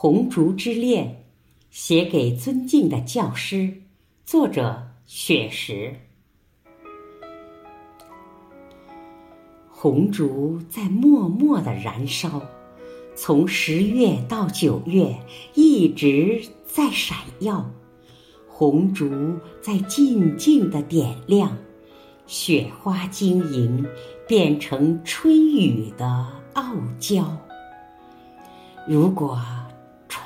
红烛之恋，写给尊敬的教师。作者：雪石。红烛在默默的燃烧，从十月到九月，一直在闪耀。红烛在静静的点亮，雪花晶莹，变成春雨的傲娇。如果。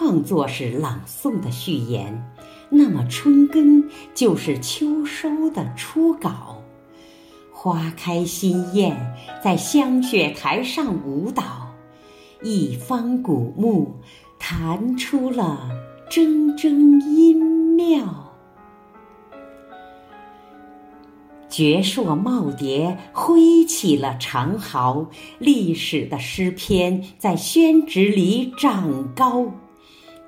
创作是朗诵的序言，那么春耕就是秋收的初稿。花开心艳，在香雪台上舞蹈，一方古木弹出了铮铮音妙。绝硕耄耋挥起了长毫，历史的诗篇在宣纸里长高。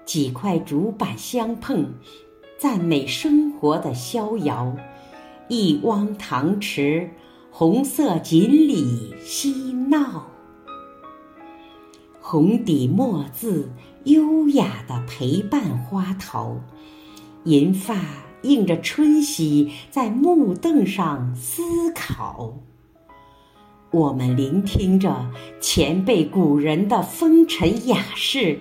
几块竹板相碰，赞美生活的逍遥；一汪塘池，红色锦鲤嬉闹。红底墨字，优雅的陪伴花头；银发映着春熙，在木凳上思考。我们聆听着前辈古人的风尘雅事。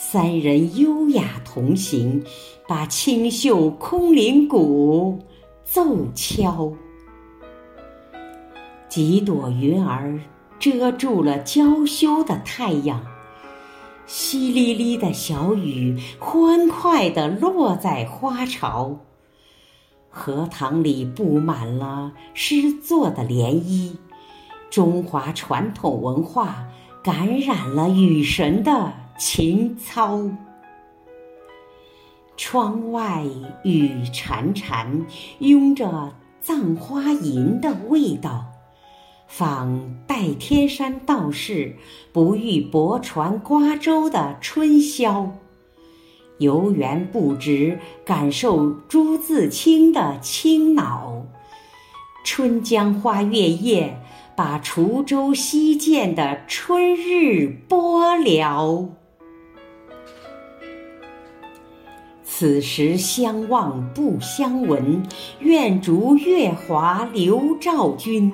三人优雅同行，把清秀空灵鼓奏敲。几朵云儿遮住了娇羞的太阳，淅沥沥的小雨欢快地落在花潮。荷塘里布满了诗作的涟漪，中华传统文化感染了雨神的。情操。窗外雨潺潺，拥着葬花吟的味道，仿代天山道士不遇泊船瓜洲的春宵，游园不值，感受朱自清的清脑，春江花月夜，把滁州西涧的春日播了。此时相望不相闻，愿逐月华流照君。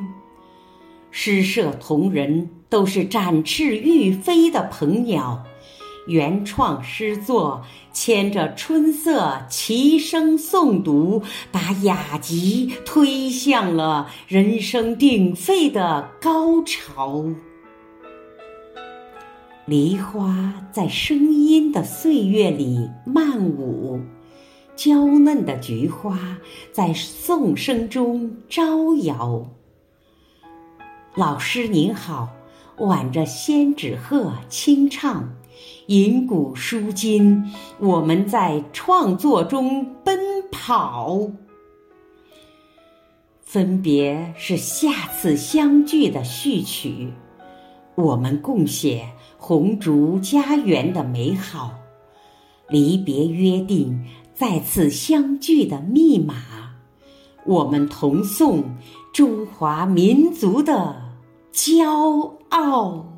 诗社同仁都是展翅欲飞的鹏鸟，原创诗作牵着春色齐声诵读，把雅集推向了人声鼎沸的高潮。梨花在声音的岁月里漫舞，娇嫩的菊花在颂声中招摇。老师您好，挽着仙纸鹤轻唱，吟古书今，我们在创作中奔跑。分别是下次相聚的序曲。我们共写红烛家园的美好，离别约定再次相聚的密码。我们同颂中华民族的骄傲。